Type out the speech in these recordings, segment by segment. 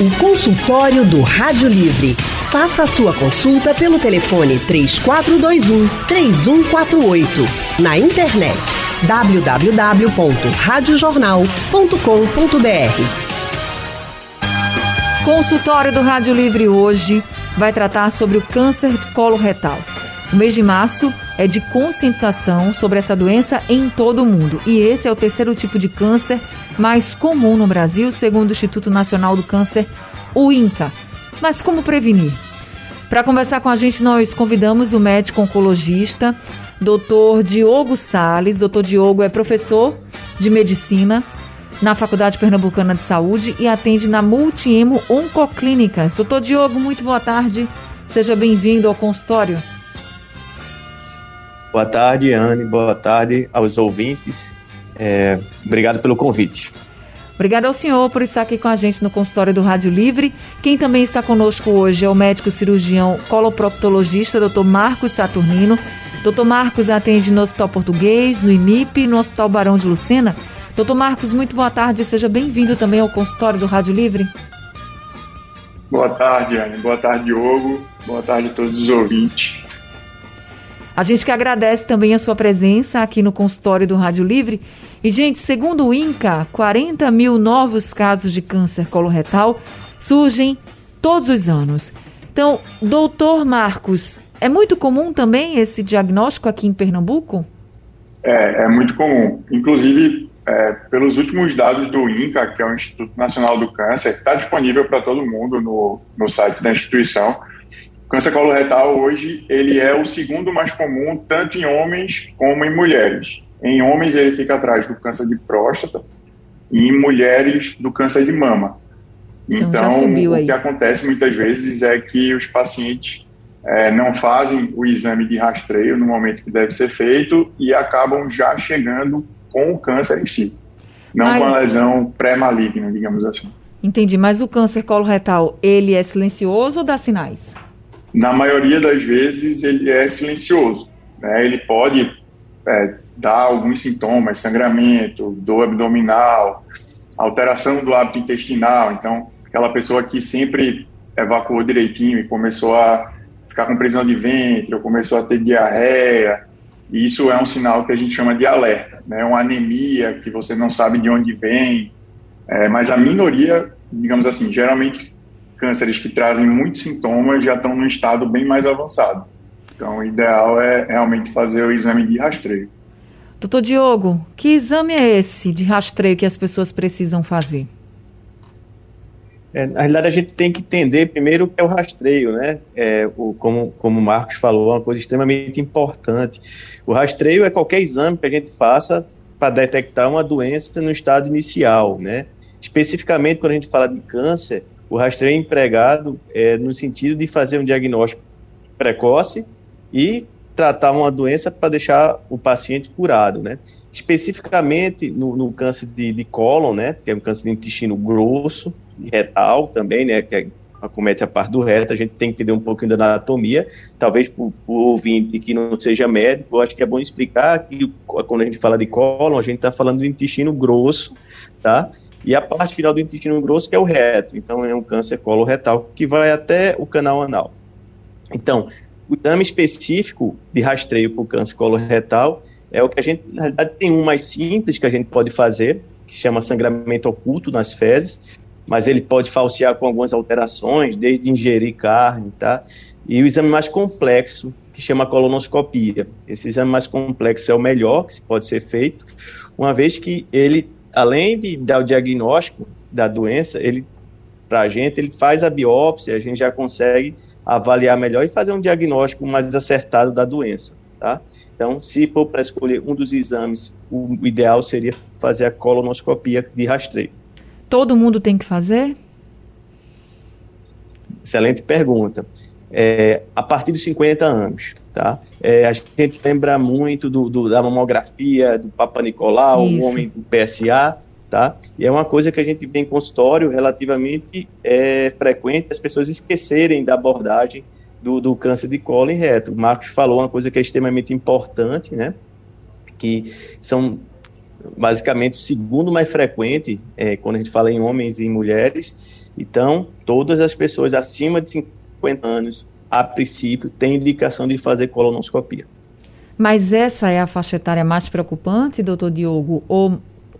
O consultório do Rádio Livre. Faça a sua consulta pelo telefone 3421 3148. Na internet www.radiojornal.com.br. Consultório do Rádio Livre hoje vai tratar sobre o câncer de colo retal. O mês de março é de conscientização sobre essa doença em todo o mundo. E esse é o terceiro tipo de câncer mais comum no Brasil, segundo o Instituto Nacional do Câncer, o INCA. Mas como prevenir? Para conversar com a gente, nós convidamos o médico oncologista, Dr. Diogo Sales. Dr. Diogo é professor de medicina na Faculdade Pernambucana de Saúde e atende na Multiemo Oncoclínicas. Doutor Diogo, muito boa tarde. Seja bem-vindo ao consultório. Boa tarde, Anne. Boa tarde aos ouvintes. É, obrigado pelo convite. Obrigada ao senhor por estar aqui com a gente no consultório do Rádio Livre. Quem também está conosco hoje é o médico cirurgião coloproctologista, Dr. Marcos Saturnino. Dr. Marcos atende no Hospital Português, no IMIP, no Hospital Barão de Lucena. Doutor Marcos, muito boa tarde. Seja bem-vindo também ao consultório do Rádio Livre. Boa tarde, Anne. Boa tarde, Diogo. Boa tarde a todos os ouvintes. A gente que agradece também a sua presença aqui no consultório do Rádio Livre. E, gente, segundo o INCA, 40 mil novos casos de câncer coloretal surgem todos os anos. Então, doutor Marcos, é muito comum também esse diagnóstico aqui em Pernambuco? É, é muito comum. Inclusive, é, pelos últimos dados do INCA, que é o Instituto Nacional do Câncer, está disponível para todo mundo no, no site da instituição. O câncer coloretal hoje ele é o segundo mais comum tanto em homens como em mulheres. Em homens ele fica atrás do câncer de próstata e em mulheres do câncer de mama. Então, então o que acontece muitas vezes é que os pacientes é, não fazem o exame de rastreio no momento que deve ser feito e acabam já chegando com o câncer em si, não mas... com a lesão pré-maligna, digamos assim. Entendi, mas o câncer coloretal, ele é silencioso ou dá sinais? Na maioria das vezes ele é silencioso. Né? Ele pode é, dar alguns sintomas, sangramento, dor abdominal, alteração do hábito intestinal. Então, aquela pessoa que sempre evacuou direitinho e começou a ficar com prisão de ventre, ou começou a ter diarreia, isso é um sinal que a gente chama de alerta, né? Uma anemia que você não sabe de onde vem, é, mas a minoria, digamos assim, geralmente cânceres que trazem muitos sintomas já estão num estado bem mais avançado. Então, o ideal é realmente fazer o exame de rastreio. Doutor Diogo, que exame é esse de rastreio que as pessoas precisam fazer? É, na realidade, a gente tem que entender primeiro o que é o rastreio, né? É, o, como, como o Marcos falou, é uma coisa extremamente importante. O rastreio é qualquer exame que a gente faça para detectar uma doença no estado inicial, né? Especificamente, quando a gente fala de câncer, o rastreio é empregado é, no sentido de fazer um diagnóstico precoce e tratar uma doença para deixar o paciente curado, né? Especificamente no, no câncer de, de cólon, né? Que é um câncer de intestino grosso, retal também, né? Que é, acomete a parte do reto, a gente tem que entender um pouquinho da anatomia, talvez para o ouvinte que não seja médico, eu acho que é bom explicar que quando a gente fala de cólon, a gente está falando do intestino grosso, tá? E a parte final do intestino grosso, que é o reto. Então, é um câncer coloretal que vai até o canal anal. Então, o exame específico de rastreio para o câncer coloretal é o que a gente, na realidade, tem um mais simples que a gente pode fazer, que chama sangramento oculto nas fezes, mas ele pode falsear com algumas alterações, desde ingerir carne, tá? E o exame mais complexo, que chama colonoscopia. Esse exame mais complexo é o melhor que pode ser feito, uma vez que ele além de dar o diagnóstico da doença, ele para a gente, ele faz a biópsia, a gente já consegue avaliar melhor e fazer um diagnóstico mais acertado da doença, tá? Então, se for para escolher um dos exames, o ideal seria fazer a colonoscopia de rastreio. Todo mundo tem que fazer? Excelente pergunta. É, a partir dos 50 anos, tá? É, a gente lembra muito do, do, da mamografia, do Papa Nicolau, o homem do PSA, tá? E é uma coisa que a gente vê em consultório relativamente é, frequente, as pessoas esquecerem da abordagem do, do câncer de colo e reto. O Marcos falou uma coisa que é extremamente importante, né? Que são basicamente o segundo mais frequente é, quando a gente fala em homens e mulheres, Então, todas as pessoas acima de 50 anos, a princípio, têm indicação de fazer colonoscopia. Mas essa é a faixa etária mais preocupante, doutor Diogo? Ou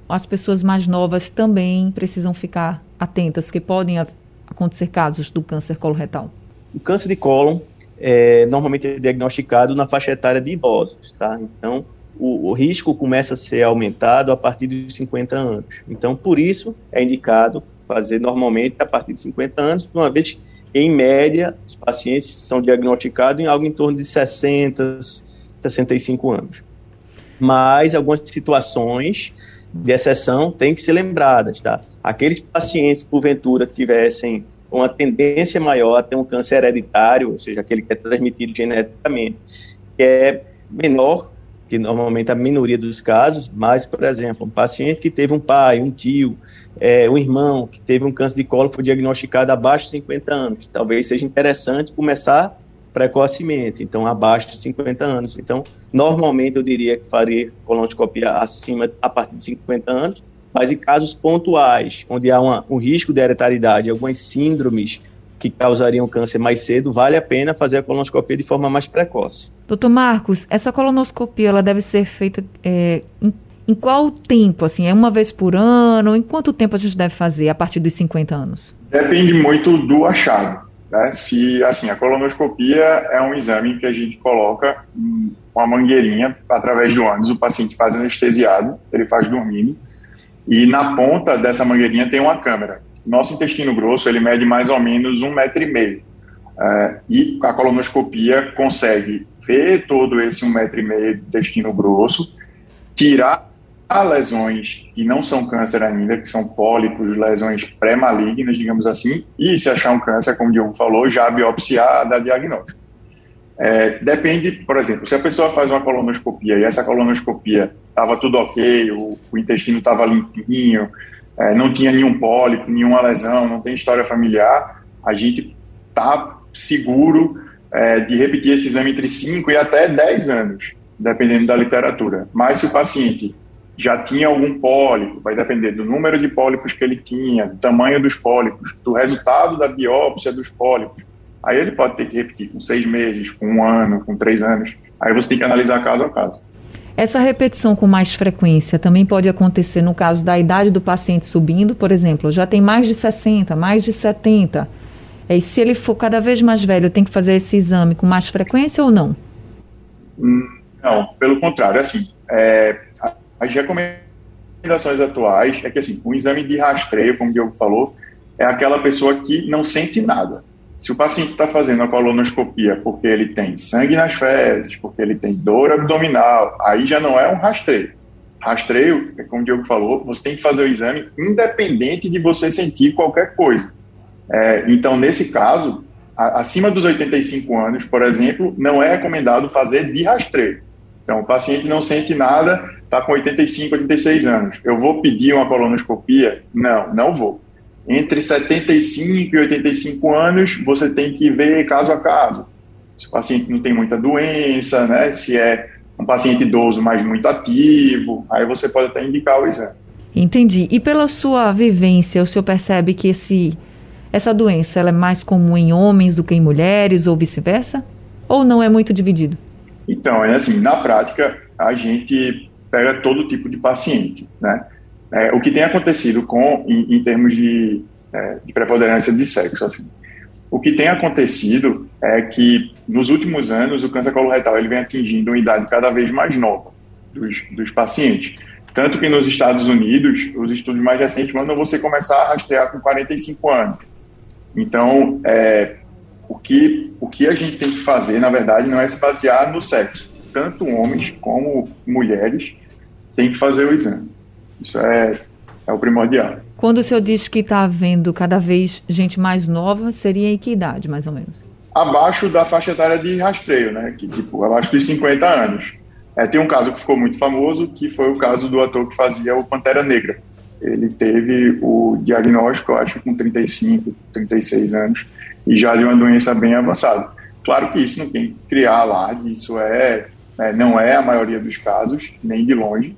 as pessoas mais novas também precisam ficar atentas, que podem acontecer casos do câncer coloretal? O câncer de cólon é normalmente é diagnosticado na faixa etária de idosos, tá? Então, o, o, risco começa a ser aumentado a partir dos 50 anos. Então, por isso, é indicado fazer normalmente a partir de 50 anos, uma vez que, em média, os pacientes são diagnosticados em algo em torno de 60, 65 anos. Mas algumas situações de exceção têm que ser lembradas, tá? Aqueles pacientes, porventura, tivessem uma tendência maior a ter um câncer hereditário, ou seja, aquele que é transmitido geneticamente, que é menor que normalmente a minoria dos casos, mas, por exemplo, um paciente que teve um pai, um tio, é, um irmão que teve um câncer de colo foi diagnosticado abaixo de 50 anos. Talvez seja interessante começar precocemente, então abaixo de 50 anos. Então, normalmente eu diria que faria colonoscopia acima, a partir de 50 anos, mas em casos pontuais, onde há uma, um risco de hereditariedade, algumas síndromes que causariam câncer mais cedo, vale a pena fazer a colonoscopia de forma mais precoce. Doutor Marcos, essa colonoscopia ela deve ser feita é, em, em, qual tempo? Assim, é uma vez por ano? Em quanto tempo a gente deve fazer a partir dos 50 anos? Depende muito do achado. Né? Se assim, a colonoscopia é um exame que a gente coloca uma mangueirinha através do ânus, o paciente faz anestesiado, ele faz dormindo, e na ponta dessa mangueirinha tem uma câmera nosso intestino grosso ele mede mais ou menos um metro e meio. Uh, e a colonoscopia consegue ver todo esse um metro e meio de intestino grosso, tirar lesões que não são câncer ainda, que são pólipos, lesões pré-malignas, digamos assim, e se achar um câncer, como o Diogo falou, já biopsiar, dar diagnóstico. É, depende, por exemplo, se a pessoa faz uma colonoscopia e essa colonoscopia estava tudo ok, o, o intestino estava limpinho, é, não tinha nenhum pólipo, nenhuma lesão, não tem história familiar, a gente está seguro é, de repetir esse exame entre 5 e até 10 anos, dependendo da literatura. Mas se o paciente já tinha algum pólipo, vai depender do número de pólipos que ele tinha, do tamanho dos pólipos, do resultado da biópsia dos pólipos. Aí ele pode ter que repetir com seis meses, com um ano, com três anos. Aí você tem que analisar caso a caso. Essa repetição com mais frequência também pode acontecer no caso da idade do paciente subindo, por exemplo, já tem mais de 60, mais de 70. E se ele for cada vez mais velho, tem que fazer esse exame com mais frequência ou não? Não, pelo contrário, assim, é, as recomendações atuais é que assim, o exame de rastreio, como o Diogo falou, é aquela pessoa que não sente nada. Se o paciente está fazendo a colonoscopia porque ele tem sangue nas fezes, porque ele tem dor abdominal, aí já não é um rastreio. Rastreio, é como o Diogo falou, você tem que fazer o exame independente de você sentir qualquer coisa. É, então, nesse caso, a, acima dos 85 anos, por exemplo, não é recomendado fazer de rastreio. Então, o paciente não sente nada, está com 85, 86 anos. Eu vou pedir uma colonoscopia? Não, não vou entre 75 e 85 anos, você tem que ver caso a caso. Se o paciente não tem muita doença, né? Se é um paciente idoso, mas muito ativo, aí você pode até indicar o exame. Entendi. E pela sua vivência, o senhor percebe que esse, essa doença ela é mais comum em homens do que em mulheres ou vice-versa? Ou não é muito dividido? Então, é assim, na prática, a gente pega todo tipo de paciente, né? é, o que tem acontecido com, em, em termos de, é, de, preponderância de sexo. Assim. O que tem acontecido é que, nos últimos anos, o câncer coloretal ele vem atingindo uma idade cada vez mais nova dos, dos pacientes. Tanto que nos Estados Unidos, os estudos mais recentes mandam você começar a rastrear com 45 anos. Então, é, o, que, o que a gente tem que fazer, na verdade, não é se basear no sexo. Tanto homens como mulheres têm que fazer o exame. Isso é, é o primordial. Quando o senhor diz que está havendo cada vez gente mais nova, seria em que idade, mais ou menos? Abaixo da faixa etária de rastreio, né? Que, tipo, abaixo dos 50 anos. É, tem um caso que ficou muito famoso, que foi o caso do ator que fazia o Pantera Negra. Ele teve o diagnóstico, eu acho, com 35, 36 anos, e já de uma doença bem avançada. Claro que isso não tem que criar alarde, isso é, é não é a maioria dos casos, nem de longe,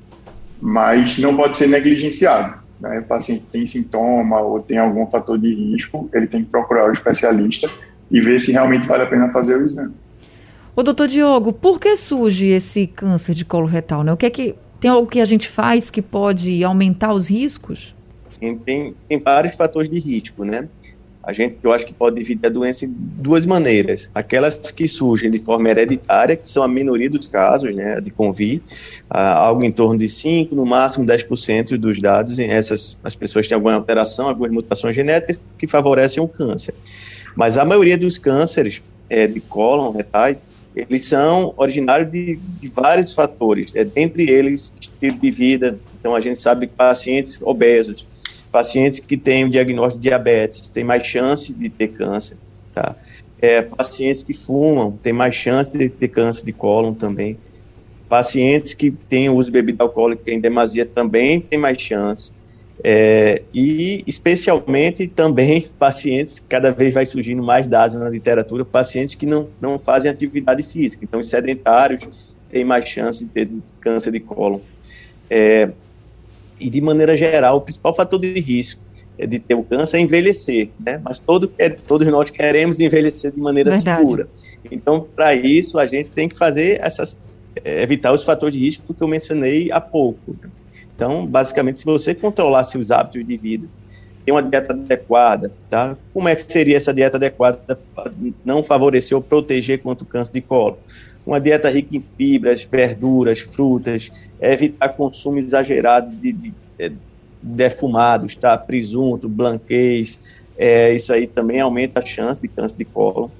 mas não pode ser negligenciado. né, o paciente tem sintoma ou tem algum fator de risco, ele tem que procurar o especialista e ver se realmente vale a pena fazer o exame. Ô, doutor Diogo, por que surge esse câncer de colo retal? Né? O que é que tem algo que a gente faz que pode aumentar os riscos? Tem, tem vários fatores de risco, né? A gente, eu acho que pode dividir a doença em duas maneiras. Aquelas que surgem de forma hereditária, que são a minoria dos casos, né, de convir, ah, algo em torno de 5, no máximo 10% dos dados, em essas, as pessoas têm alguma alteração, algumas mutações genéticas que favorecem o câncer. Mas a maioria dos cânceres é, de cólon, retais, eles são originários de, de vários fatores, é, dentre eles estilo de vida. Então a gente sabe que pacientes obesos, pacientes que têm o diagnóstico de diabetes têm mais chance de ter câncer, tá? É, pacientes que fumam têm mais chance de ter câncer de cólon também. Pacientes que têm uso de bebida alcoólica em demasia também têm mais chance. É, e especialmente também pacientes, cada vez vai surgindo mais dados na literatura, pacientes que não, não fazem atividade física, então os sedentários têm mais chance de ter câncer de cólon. É, e de maneira geral, o principal fator de risco de ter o câncer é envelhecer, né? Mas todo, todos nós queremos envelhecer de maneira Verdade. segura. Então, para isso, a gente tem que fazer essas, é, evitar os fatores de risco que eu mencionei há pouco. Então, basicamente, se você controlar seus hábitos de vida, ter uma dieta adequada, tá? Como é que seria essa dieta adequada para não favorecer ou proteger contra o câncer de colo? Uma dieta rica em fibras, verduras, frutas, evitar consumo exagerado de, de, de é, defumados, tá? Presunto, blanquês, é, isso aí também aumenta a chance de câncer de colo.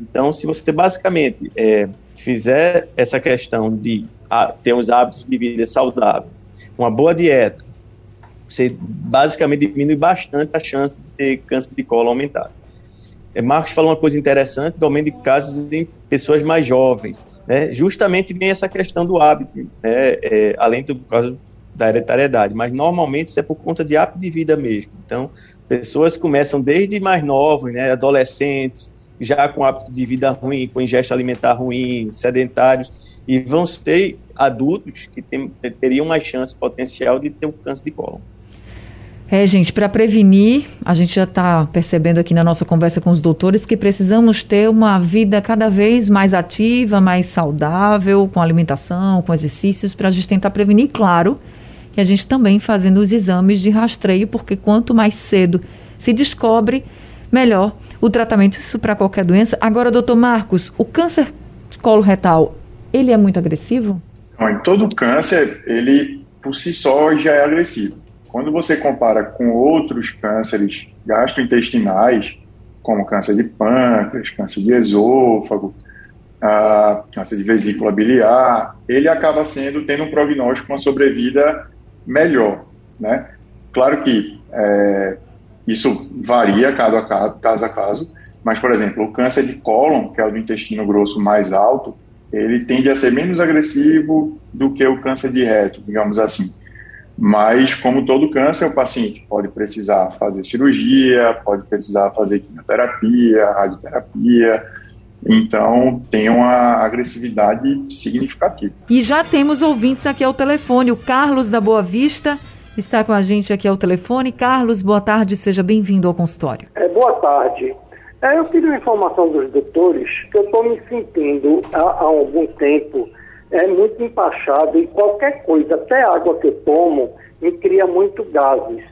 Então, se você basicamente é, fizer essa questão de ah, ter uns hábitos de vida saudável, uma boa dieta, você basicamente diminui bastante a chance de ter câncer de colo aumentado. É, Marcos falou uma coisa interessante do aumento de casos em pessoas mais jovens. Né? Justamente vem essa questão do hábito, né? é, além do caso da hereditariedade, mas normalmente isso é por conta de hábito de vida mesmo. Então, pessoas começam desde mais novos, né? adolescentes, já com hábito de vida ruim, com ingesta alimentar ruim, sedentários, e vão ter adultos que tem, teriam mais chance potencial de ter o câncer de cólon. É, gente, para prevenir, a gente já está percebendo aqui na nossa conversa com os doutores que precisamos ter uma vida cada vez mais ativa, mais saudável, com alimentação, com exercícios, para a gente tentar prevenir, claro, que a gente também fazendo os exames de rastreio, porque quanto mais cedo se descobre, melhor o tratamento, isso para qualquer doença. Agora, doutor Marcos, o câncer de colo retal ele é muito agressivo? Em todo câncer, ele por si só já é agressivo. Quando você compara com outros cânceres gastrointestinais, como câncer de pâncreas, câncer de esôfago, a câncer de vesícula biliar, ele acaba sendo tendo um prognóstico, uma sobrevida melhor, né? Claro que é, isso varia caso a caso, caso a caso, mas, por exemplo, o câncer de cólon, que é o do intestino grosso mais alto, ele tende a ser menos agressivo do que o câncer de reto, digamos assim. Mas, como todo câncer, o paciente pode precisar fazer cirurgia, pode precisar fazer quimioterapia, radioterapia. Então, tem uma agressividade significativa. E já temos ouvintes aqui ao telefone. O Carlos da Boa Vista está com a gente aqui ao telefone. Carlos, boa tarde, seja bem-vindo ao consultório. É, boa tarde. É, eu queria uma informação dos doutores que eu estou me sentindo há, há, algum tempo é muito empachado e qualquer coisa, até água que eu tomo, me cria muito gases.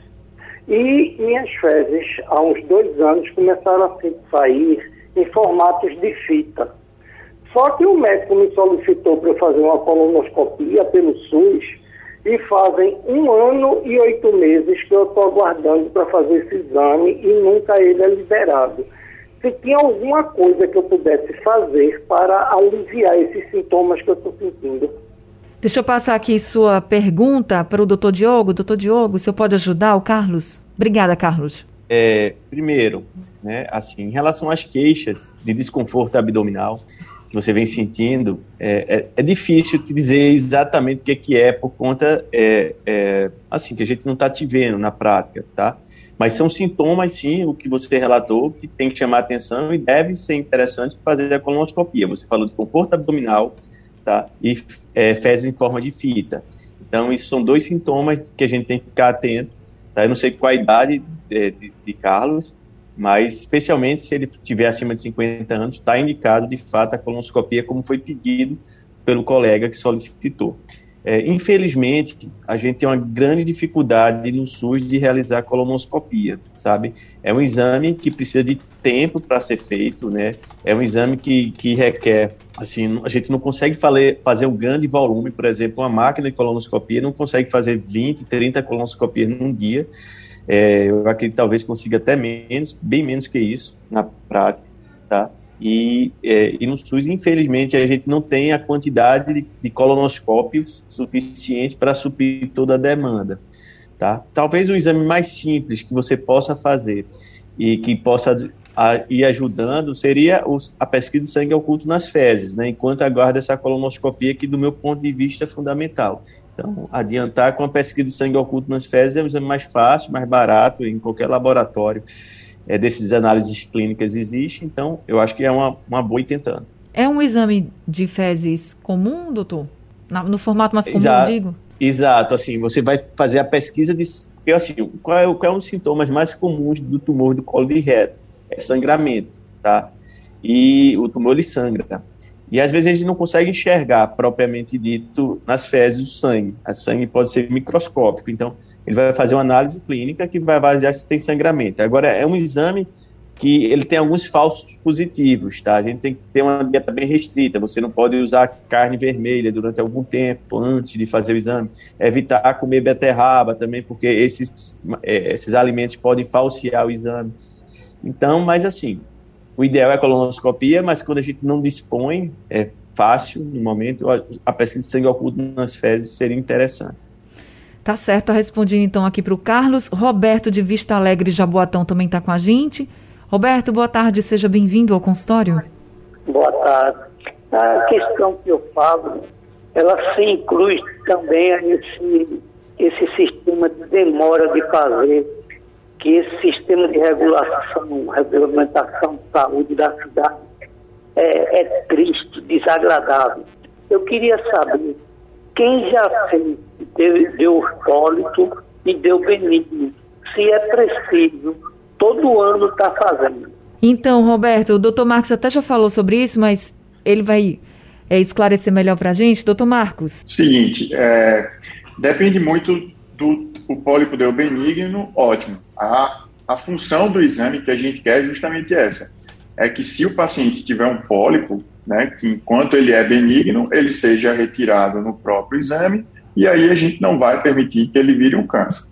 E minhas fezes, há uns dois anos, começaram a sair em formatos de fita. Só que o médico me solicitou para eu fazer uma colonoscopia pelo SUS e fazem um ano e oito meses que eu estou aguardando para fazer esse exame e nunca ele é liberado se tinha alguma coisa que eu pudesse fazer para aliviar esses sintomas que eu estou sentindo. Deixa eu passar aqui sua pergunta para o doutor Diogo. Doutor Diogo, o senhor pode ajudar o Carlos? Obrigada, Carlos. É, primeiro, né, assim, em relação às queixas de desconforto abdominal que você vem sentindo, é, é, é difícil te dizer exatamente o que, é que é por conta, é, é, assim, que a gente não está te vendo na prática, tá? Mas são sintomas, sim, o que você relatou, que tem que chamar atenção e deve ser interessante fazer a colonoscopia. Você falou de conforto abdominal tá? e é, fezes em forma de fita. Então, isso são dois sintomas que a gente tem que ficar atento Tá? Eu não sei qual a idade de, de, de Carlos, mas especialmente se ele tiver acima de 50 anos, está indicado de fato a colonoscopia como foi pedido pelo colega que solicitou. É, infelizmente, a gente tem uma grande dificuldade no SUS de realizar colonoscopia, sabe? É um exame que precisa de tempo para ser feito, né? É um exame que, que requer, assim, a gente não consegue fazer, um grande volume, por exemplo, uma máquina de colonoscopia não consegue fazer 20, 30 colonoscopias num dia. É, eu acredito que talvez consiga até menos, bem menos que isso na prática, tá? E, é, e no SUS, infelizmente, a gente não tem a quantidade de, de colonoscópios suficiente para suprir toda a demanda. Tá? Talvez um exame mais simples que você possa fazer e que possa a, ir ajudando seria os, a pesquisa de sangue oculto nas fezes, né? enquanto aguarda essa colonoscopia que, do meu ponto de vista, é fundamental. Então, adiantar com a pesquisa de sangue oculto nas fezes é um exame mais fácil, mais barato, em qualquer laboratório é, desses análises clínicas existe, então eu acho que é uma, uma boa ir tentando. É um exame de fezes comum, doutor? Na, no formato mais comum, Exato. digo? Exato, assim, você vai fazer a pesquisa de. Assim, qual é, qual é um dos sintomas mais comuns do tumor do colo de reto? É sangramento, tá? E o tumor ele sangra. E às vezes a gente não consegue enxergar propriamente dito nas fezes o sangue. A sangue pode ser microscópico. Então, ele vai fazer uma análise clínica que vai avaliar se tem sangramento. Agora, é um exame que ele tem alguns falsos positivos, tá? A gente tem que ter uma dieta bem restrita, você não pode usar carne vermelha durante algum tempo antes de fazer o exame, evitar comer beterraba também, porque esses, é, esses alimentos podem falsear o exame. Então, mas assim, o ideal é a colonoscopia, mas quando a gente não dispõe, é fácil, no momento, a pesquisa de sangue oculto nas fezes seria interessante. Tá certo, respondi então aqui para o Carlos. Roberto de Vista Alegre, Jaboatão, também está com a gente. Roberto, boa tarde, seja bem-vindo ao consultório. Boa tarde. A questão que eu falo, ela se inclui também esse, esse sistema de demora de fazer, que esse sistema de regulação, regulamentação de saúde da cidade é, é triste, desagradável. Eu queria saber quem já fez, deu, deu pólito e deu benigno, se é preciso, todo ano está fazendo. Então, Roberto, o doutor Marcos até já falou sobre isso, mas ele vai é, esclarecer melhor para a gente. Doutor Marcos. Seguinte, é, depende muito do o pólipo deu benigno, ótimo. A, a função do exame que a gente quer é justamente essa. É que se o paciente tiver um pólipo, né, que enquanto ele é benigno, ele seja retirado no próprio exame, e aí a gente não vai permitir que ele vire um câncer.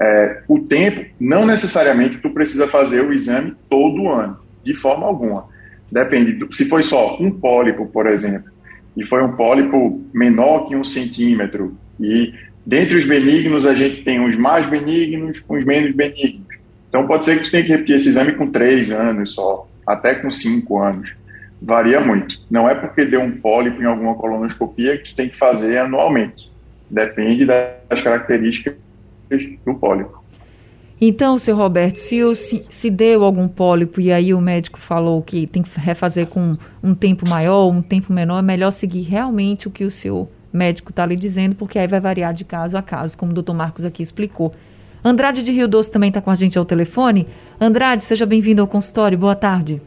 É, o tempo, não necessariamente tu precisa fazer o exame todo ano, de forma alguma. Depende, do, se foi só um pólipo, por exemplo, e foi um pólipo menor que um centímetro, e dentre os benignos a gente tem uns mais benignos, uns menos benignos. Então pode ser que tu tenha que repetir esse exame com três anos só, até com cinco anos varia muito. Não é porque deu um pólipo em alguma colonoscopia que tu tem que fazer anualmente. Depende das características do pólipo. Então, seu Roberto, se, se, se, deu algum pólipo e aí o médico falou que tem que refazer com um tempo maior, um tempo menor, é melhor seguir realmente o que o seu médico está lhe dizendo, porque aí vai variar de caso a caso, como o doutor Marcos aqui explicou. Andrade de Rio Doce também está com a gente ao telefone. Andrade, seja bem-vindo ao consultório. Boa tarde.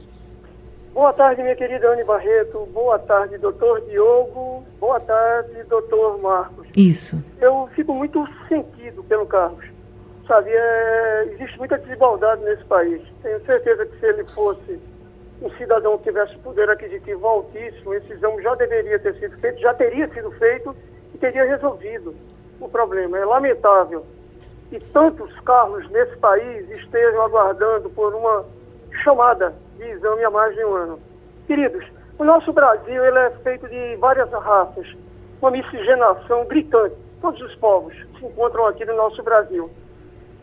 Boa tarde, minha querida Anne Barreto. Boa tarde, doutor Diogo. Boa tarde, doutor Marcos. Isso. Eu fico muito sentido pelo Carlos. Sabe, é, existe muita desigualdade nesse país. Tenho certeza que se ele fosse um cidadão que tivesse poder aquisitivo altíssimo, esse exame já deveria ter sido feito, já teria sido feito e teria resolvido o problema. É lamentável que tantos carros nesse país estejam aguardando por uma chamada de exame há mais de um ano. Queridos, o nosso Brasil ele é feito de várias raças, uma miscigenação gritante. Todos os povos se encontram aqui no nosso Brasil.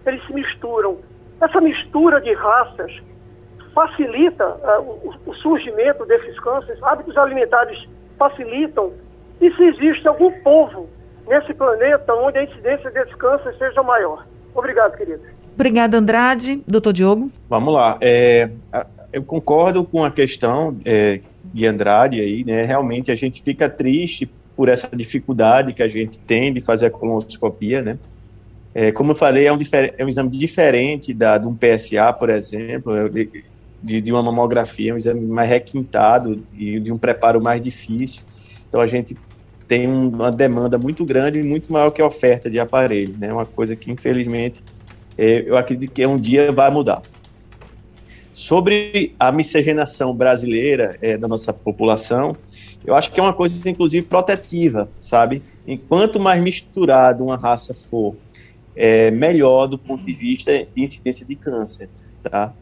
Eles se misturam. Essa mistura de raças facilita uh, o, o, surgimento desses cânceres, hábitos alimentares facilitam. E se existe algum povo nesse planeta onde a incidência desse câncer seja maior? Obrigado, querido. Obrigada, Andrade. Doutor Diogo? Vamos lá. É, eu concordo com a questão é, de Andrade aí, né? Realmente a gente fica triste por essa dificuldade que a gente tem de fazer a colonoscopia, né? É, como eu falei, é um, é um exame diferente da, de um PSA, por exemplo, de, de uma mamografia, é um exame mais requintado e de um preparo mais difícil. Então a gente tem uma demanda muito grande e muito maior que a oferta de aparelho, né? Uma coisa que infelizmente é, eu acredito que um dia vai mudar. Sobre a miscigenação brasileira é, da nossa população, eu acho que é uma coisa, inclusive, protetiva, sabe? Enquanto mais misturado uma raça for, é, melhor do ponto de vista de incidência de câncer, tá?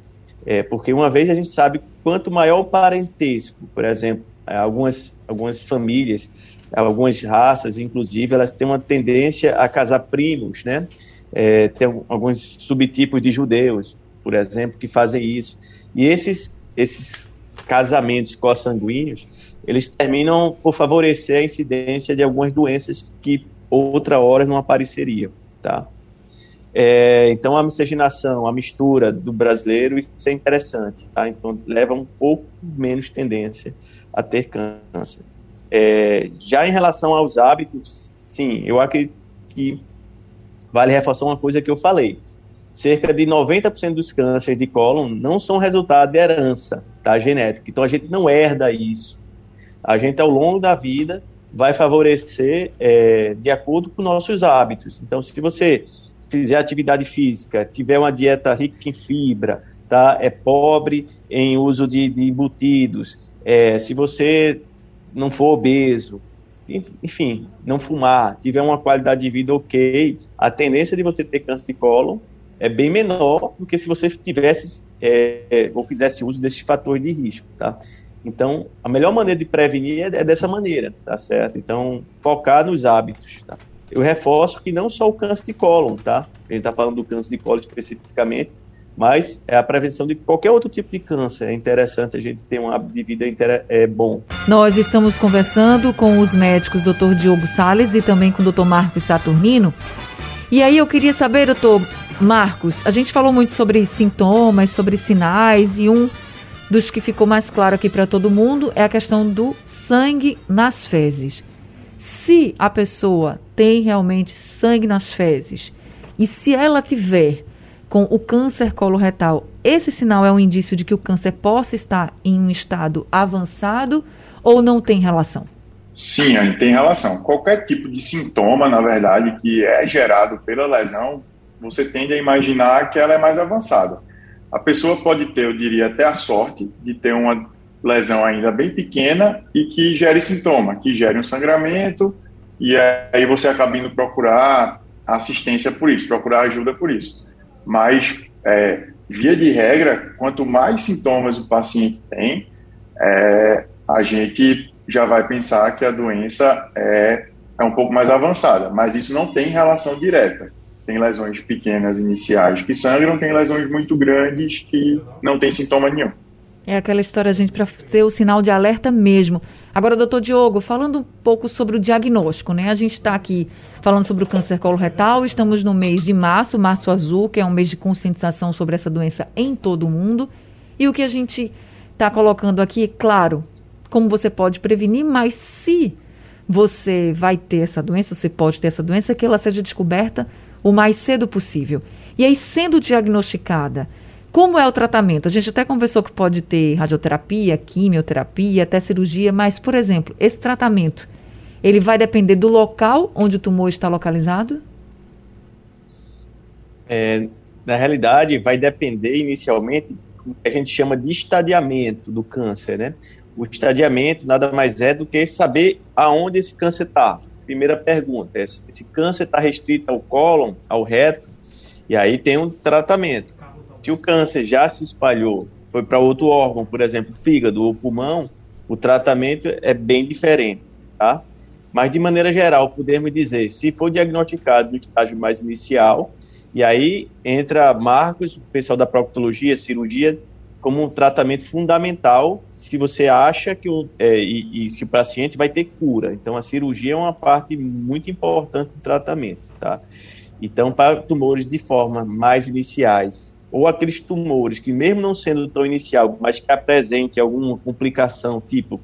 É, porque uma vez a gente sabe quanto maior o parentesco, por exemplo, algumas, algumas famílias, algumas raças, inclusive, elas têm uma tendência a casar primos, né? É, tem alguns subtipos de judeus, por exemplo, que fazem isso. E esses, esses casamentos consanguíneos, eles terminam por favorecer a incidência de algumas doenças que outra hora não apareceriam, tá? É, então, a miscigenação, a mistura do brasileiro, isso é interessante, tá? Então, leva um pouco menos tendência a ter câncer. É, já em relação aos hábitos, sim, eu acredito que vale reforçar uma coisa que eu falei. Cerca de 90% dos cânceres de cólon não são resultado de herança tá, genética. Então a gente não herda isso. A gente, ao longo da vida, vai favorecer é, de acordo com nossos hábitos. Então, se você fizer atividade física, tiver uma dieta rica em fibra, tá, é pobre em uso de, de embutidos, é, se você não for obeso, enfim, não fumar, tiver uma qualidade de vida ok, a tendência de você ter câncer de colo é bem menor do que se você tivesse é, é, ou fizesse uso desses fatores de risco, tá? Então, a melhor maneira de prevenir é, é dessa maneira, tá certo? Então, focar nos hábitos, tá? Eu reforço que não só o câncer de cólon, tá? A gente está falando do câncer de cólon especificamente, mas é a prevenção de qualquer outro tipo de câncer. É interessante a gente ter um hábito de vida é, bom. Nós estamos conversando com os médicos Dr. Diogo Sales e também com o Dr. Marcos Saturnino. E aí eu queria saber, doutor Marcos, a gente falou muito sobre sintomas, sobre sinais, e um dos que ficou mais claro aqui para todo mundo é a questão do sangue nas fezes. Se a pessoa tem realmente sangue nas fezes e se ela tiver com o câncer coloretal, esse sinal é um indício de que o câncer possa estar em um estado avançado ou não tem relação? Sim, tem relação. Qualquer tipo de sintoma, na verdade, que é gerado pela lesão, você tende a imaginar que ela é mais avançada. A pessoa pode ter, eu diria, até a sorte de ter uma lesão ainda bem pequena e que gere sintoma, que gere um sangramento, e aí você acaba indo procurar assistência por isso, procurar ajuda por isso. Mas, é, via de regra, quanto mais sintomas o paciente tem, é, a gente já vai pensar que a doença é, é um pouco mais avançada. Mas isso não tem relação direta. Tem lesões pequenas iniciais que sangram, tem lesões muito grandes que não tem sintoma nenhum. É aquela história, gente, para ter o sinal de alerta mesmo. Agora, doutor Diogo, falando um pouco sobre o diagnóstico, né? A gente está aqui falando sobre o câncer coloretal, estamos no mês de março, março azul, que é um mês de conscientização sobre essa doença em todo o mundo. E o que a gente está colocando aqui, claro, como você pode prevenir, mas se você vai ter essa doença, você pode ter essa doença, que ela seja descoberta o mais cedo possível. E aí, sendo diagnosticada, como é o tratamento? A gente até conversou que pode ter radioterapia, quimioterapia, até cirurgia, mas, por exemplo, esse tratamento, ele vai depender do local onde o tumor está localizado? É, na realidade, vai depender inicialmente do que a gente chama de estadiamento do câncer, né? O estadiamento nada mais é do que saber aonde esse câncer está. Primeira pergunta, esse câncer está restrito ao cólon, ao reto, e aí tem um tratamento. Se o câncer já se espalhou, foi para outro órgão, por exemplo, fígado ou pulmão, o tratamento é bem diferente, tá? Mas de maneira geral, podemos dizer, se for diagnosticado no estágio mais inicial, e aí entra Marcos, o pessoal da proctologia, cirurgia, como um tratamento fundamental se você acha que o, é, e, e, se o paciente vai ter cura. Então, a cirurgia é uma parte muito importante do tratamento, tá? Então, para tumores de forma mais iniciais, ou aqueles tumores que, mesmo não sendo tão inicial, mas que apresente alguma complicação, tipo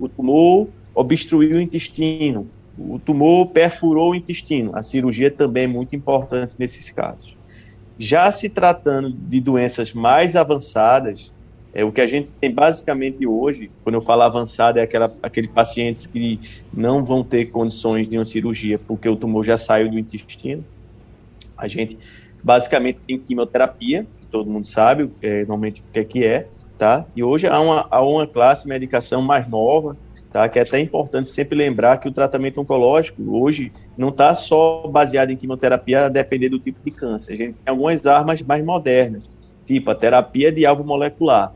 o tumor obstruiu o intestino, o tumor perfurou o intestino. A cirurgia também é muito importante nesses casos. Já se tratando de doenças mais avançadas, é o que a gente tem basicamente hoje, quando eu falo avançada, é aquela, aquele pacientes que não vão ter condições de uma cirurgia porque o tumor já saiu do intestino. A gente basicamente tem quimioterapia, que todo mundo sabe é, normalmente o que é que é, tá? E hoje há uma, há uma classe de medicação mais nova, tá? Que é até importante sempre lembrar que o tratamento oncológico hoje não está só baseado em quimioterapia a depender do tipo de câncer. A gente tem algumas armas mais modernas, tipo a terapia de alvo molecular,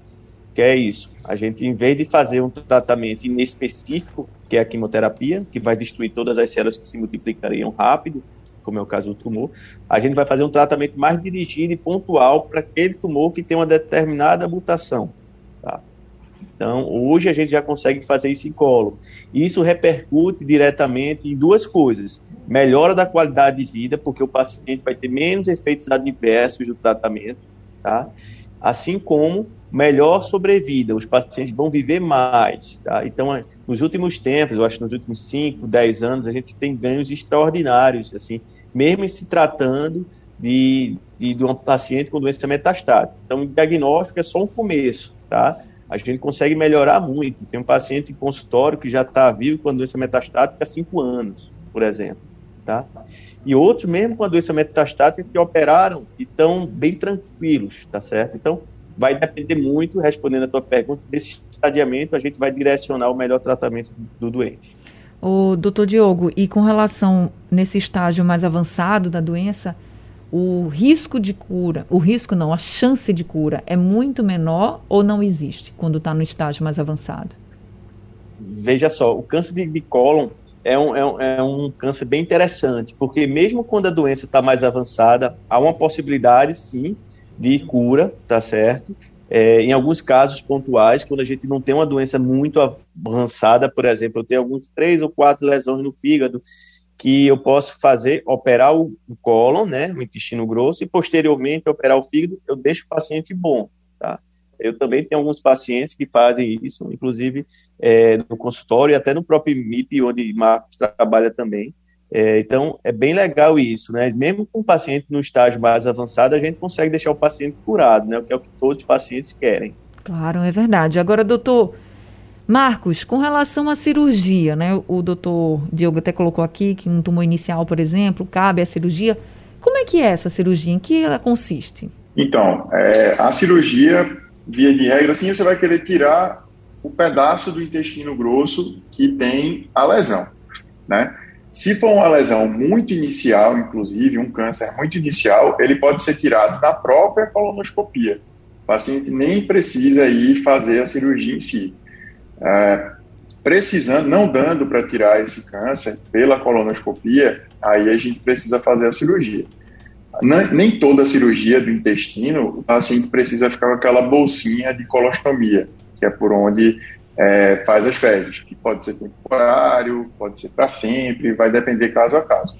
que é isso. A gente, em vez de fazer um tratamento inespecífico, que é a quimioterapia, que vai destruir todas as células que se multiplicariam rápido, como é o caso do tumor, a gente vai fazer um tratamento mais dirigido e pontual para aquele tumor que tem uma determinada mutação. Então, hoje a gente já consegue fazer isso em colo. Isso repercute diretamente em duas coisas: melhora da qualidade de vida, porque o paciente vai ter menos efeitos adversos do tratamento, tá? Assim como melhor sobrevida, os pacientes vão viver mais, tá? Então, nos últimos tempos, eu acho que nos últimos 5, 10 anos, a gente tem ganhos extraordinários, assim, mesmo se tratando de, de, de um paciente com doença metastática. Então, o diagnóstico é só um começo, tá? A gente consegue melhorar muito. Tem um paciente em consultório que já está vivo com a doença metastática há cinco anos, por exemplo, tá? E outros, mesmo com a doença metastática, que operaram e estão bem tranquilos, tá certo? Então, vai depender muito, respondendo a tua pergunta, desse estadiamento, a gente vai direcionar o melhor tratamento do, do doente. O doutor Diogo, e com relação nesse estágio mais avançado da doença, o risco de cura, o risco não, a chance de cura é muito menor ou não existe quando está no estágio mais avançado? Veja só, o câncer de, de cólon é um, é, um, é um câncer bem interessante, porque mesmo quando a doença está mais avançada, há uma possibilidade, sim, de cura, tá certo? É, em alguns casos pontuais, quando a gente não tem uma doença muito avançada, por exemplo, eu tenho alguns três ou quatro lesões no fígado, que eu posso fazer, operar o, cólon, né, o intestino grosso, e posteriormente operar o fígado, eu deixo o paciente bom, tá? Eu também tenho alguns pacientes que fazem isso, inclusive é, no consultório e até no próprio MIP, onde Marcos trabalha também. É, então, é bem legal isso, né? Mesmo com o paciente no estágio mais avançado, a gente consegue deixar o paciente curado, né? O que é o que todos os pacientes querem. Claro, é verdade. Agora, doutor, Marcos, com relação à cirurgia, né? O doutor Diogo até colocou aqui que um tumor inicial, por exemplo, cabe à cirurgia. Como é que é essa cirurgia? Em que ela consiste? Então, é, a cirurgia, via de regra, assim, você vai querer tirar o pedaço do intestino grosso que tem a lesão, né? Se for uma lesão muito inicial, inclusive um câncer muito inicial, ele pode ser tirado na própria colonoscopia. O paciente nem precisa ir fazer a cirurgia em si. É, precisando, não dando para tirar esse câncer pela colonoscopia, aí a gente precisa fazer a cirurgia. Nem toda cirurgia do intestino, o paciente precisa ficar com aquela bolsinha de colostomia, que é por onde é, faz as fezes, que pode ser temporário, pode ser para sempre, vai depender caso a caso.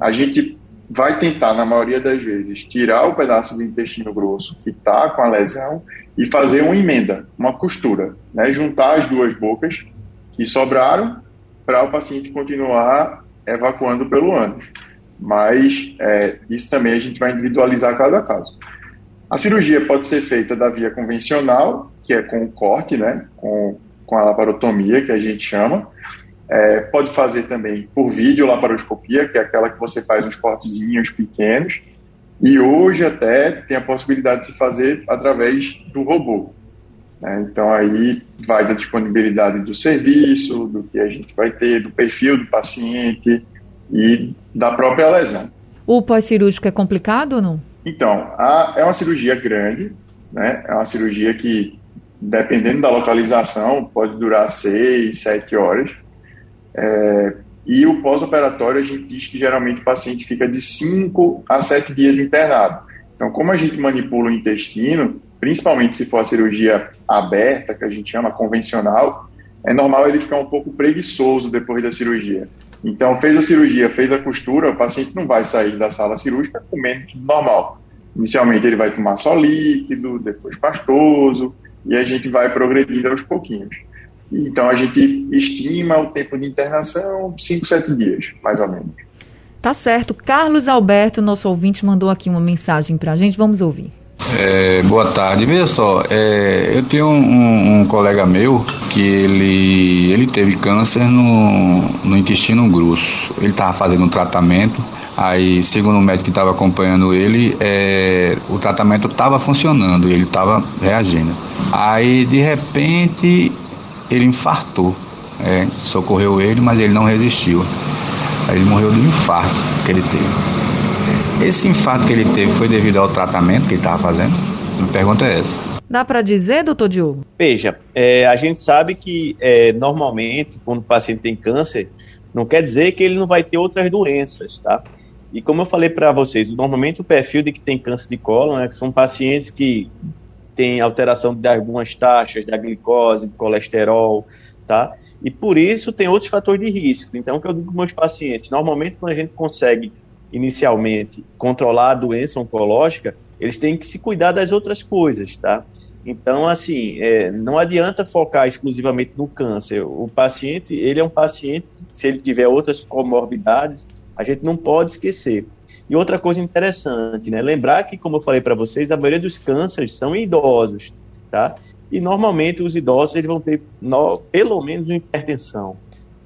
A gente vai tentar, na maioria das vezes, tirar o pedaço do intestino grosso que está com a lesão e fazer uma emenda, uma costura, né? juntar as duas bocas que sobraram para o paciente continuar evacuando pelo ânus. Mas é, isso também a gente vai individualizar cada caso. A cirurgia pode ser feita da via convencional, que é com o corte, né? com, com a laparotomia, que a gente chama. É, pode fazer também por vídeo laparoscopia, que é aquela que você faz uns cortezinhos pequenos e hoje até tem a possibilidade de se fazer através do robô. Né? Então aí vai da disponibilidade do serviço, do que a gente vai ter, do perfil do paciente e da própria lesão. O pós-cirúrgico é complicado ou não? Então, a, é uma cirurgia grande, né? é uma cirurgia que, dependendo da localização, pode durar seis, sete horas. É, e o pós-operatório, a gente diz que geralmente o paciente fica de 5 a 7 dias internado. Então, como a gente manipula o intestino, principalmente se for a cirurgia aberta, que a gente chama convencional, é normal ele ficar um pouco preguiçoso depois da cirurgia. Então, fez a cirurgia, fez a costura, o paciente não vai sair da sala cirúrgica comendo tudo normal. Inicialmente ele vai tomar só líquido, depois pastoso, e a gente vai progredindo aos pouquinhos. Então a gente estima o tempo de internação 5, 7 dias, mais ou menos. Tá certo. Carlos Alberto, nosso ouvinte, mandou aqui uma mensagem para a gente. Vamos ouvir. É, boa tarde. Veja só, é, eu tenho um, um, colega meu que ele, ele teve câncer no, no intestino grosso. Ele estava fazendo um tratamento. Aí, segundo o médico que estava acompanhando ele, é, o tratamento estava funcionando e ele estava reagindo. Aí, de repente, ele infartou. É, socorreu ele, mas ele não resistiu. Aí ele morreu de um infarto que ele teve. Esse infarto que ele teve foi devido ao tratamento que ele estava fazendo? A pergunta é essa. Dá para dizer, doutor Diogo? Veja, é, a gente sabe que é, normalmente, quando o paciente tem câncer, não quer dizer que ele não vai ter outras doenças, tá? E como eu falei para vocês, normalmente o perfil de que tem câncer de cólon né, são pacientes que têm alteração de algumas taxas da glicose, de colesterol, tá? E por isso tem outros fatores de risco. Então, o que eu digo para meus pacientes, normalmente quando a gente consegue inicialmente controlar a doença oncológica, eles têm que se cuidar das outras coisas, tá? Então, assim, é, não adianta focar exclusivamente no câncer. O paciente, ele é um paciente, se ele tiver outras comorbidades, a gente não pode esquecer. E outra coisa interessante, né? Lembrar que, como eu falei para vocês, a maioria dos cânceres são em idosos, tá? E normalmente os idosos eles vão ter no, pelo menos uma hipertensão,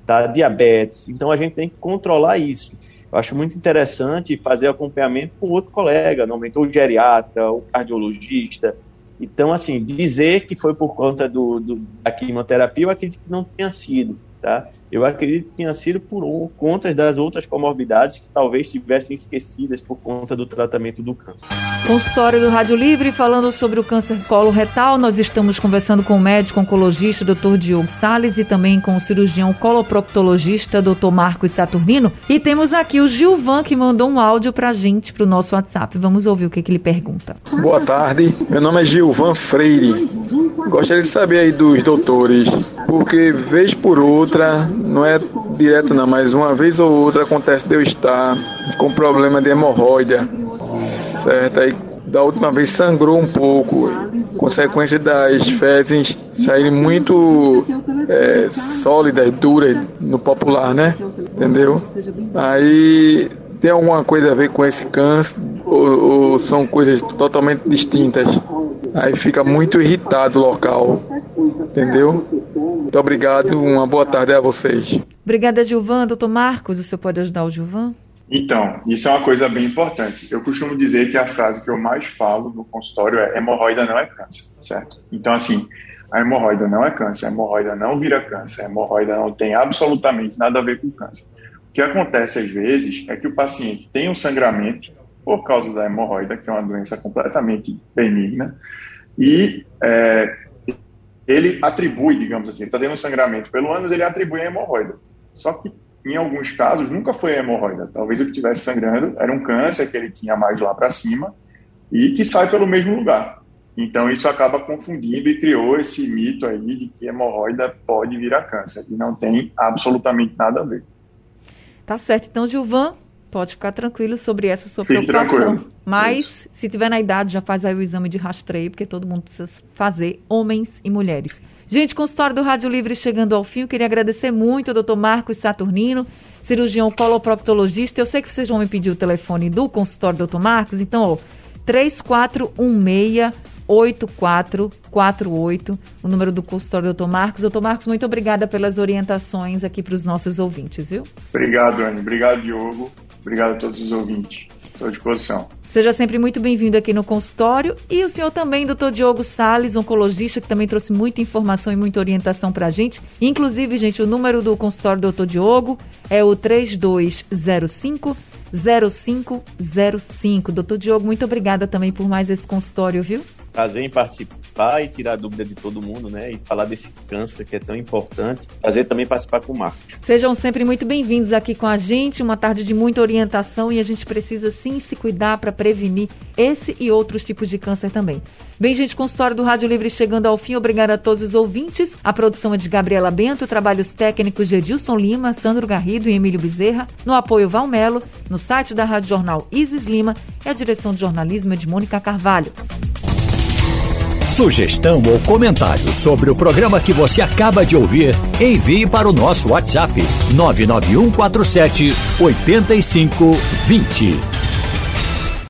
tá? diabetes. Então a gente tem que controlar isso. Eu acho muito interessante fazer acompanhamento com outro colega, normalmente o geriatra, o cardiologista. Então, assim, dizer que foi por conta do, do da quimioterapia, eu acredito que não tenha sido, tá? Eu acredito que tenha sido por um, conta das outras comorbidades que talvez tivessem esquecidas por conta do tratamento do câncer. Consultório do Rádio Livre, falando sobre o câncer coloretal, nós estamos conversando com o médico oncologista Dr. Diogo Sales e também com o cirurgião coloproctologista Dr. Marcos Saturnino. E temos aqui o Gilvan que mandou um áudio pra gente pro nosso WhatsApp. Vamos ouvir o que, que ele pergunta. Boa tarde, meu nome é Gilvan Freire. Gostaria de saber aí dos doutores, porque vez por outra não é direto não, mas uma vez ou outra acontece de eu estar com problema de hemorroida, certo? Aí da última vez sangrou um pouco, consequência das fezes saírem muito é, sólidas, duras no popular, né? Entendeu? Aí tem alguma coisa a ver com esse câncer ou, ou são coisas totalmente distintas? Aí fica muito irritado o local, entendeu? Muito obrigado, uma boa tarde a vocês. Obrigada, Gilvan. Doutor Marcos, o senhor pode ajudar o Gilvan? Então, isso é uma coisa bem importante. Eu costumo dizer que a frase que eu mais falo no consultório é hemorroida não é câncer, certo? Então, assim, a hemorroida não é câncer, a hemorroida não vira câncer, a hemorroida não tem absolutamente nada a ver com câncer. O que acontece às vezes é que o paciente tem um sangramento por causa da hemorroida, que é uma doença completamente benigna, e é, ele atribui, digamos assim, está tendo um sangramento pelo ânus, ele atribui a hemorroida. Só que, em alguns casos, nunca foi a hemorroida. Talvez o que estivesse sangrando era um câncer que ele tinha mais lá para cima e que sai pelo mesmo lugar. Então, isso acaba confundindo e criou esse mito aí de que hemorroida pode virar câncer. E não tem absolutamente nada a ver. Tá certo. Então, Gilvan, Pode ficar tranquilo sobre essa sua Fique preocupação. Tranquilo. Mas, Isso. se tiver na idade, já faz aí o exame de rastreio, porque todo mundo precisa fazer, homens e mulheres. Gente, consultório do Rádio Livre chegando ao fim. Eu queria agradecer muito ao doutor Marcos Saturnino, cirurgião coloproctologista. Eu sei que vocês vão me pedir o telefone do consultório do doutor Marcos, então, ó, 3416 8448, o número do consultório do Dr. Marcos. Doutor Marcos, muito obrigada pelas orientações aqui para os nossos ouvintes, viu? Obrigado, Anne. Obrigado, Diogo. Obrigado a todos os ouvintes. Estou à disposição. Seja sempre muito bem-vindo aqui no consultório. E o senhor também, doutor Diogo Sales, oncologista, que também trouxe muita informação e muita orientação para a gente. Inclusive, gente, o número do consultório do doutor Diogo é o 3205 0505. Doutor Diogo, muito obrigada também por mais esse consultório, viu? Prazer em participar e tirar a dúvida de todo mundo, né? E falar desse câncer que é tão importante. Prazer também participar com o Marcos. Sejam sempre muito bem-vindos aqui com a gente. Uma tarde de muita orientação e a gente precisa sim se cuidar para prevenir esse e outros tipos de câncer também. Bem, gente, consultório do Rádio Livre chegando ao fim. Obrigada a todos os ouvintes. A produção é de Gabriela Bento, trabalhos técnicos de Edilson Lima, Sandro Garrido e Emílio Bezerra. No apoio Valmelo, no site da Rádio Jornal Isis Lima e a direção de jornalismo é de Mônica Carvalho. Sugestão ou comentário sobre o programa que você acaba de ouvir, envie para o nosso WhatsApp 99147 8520.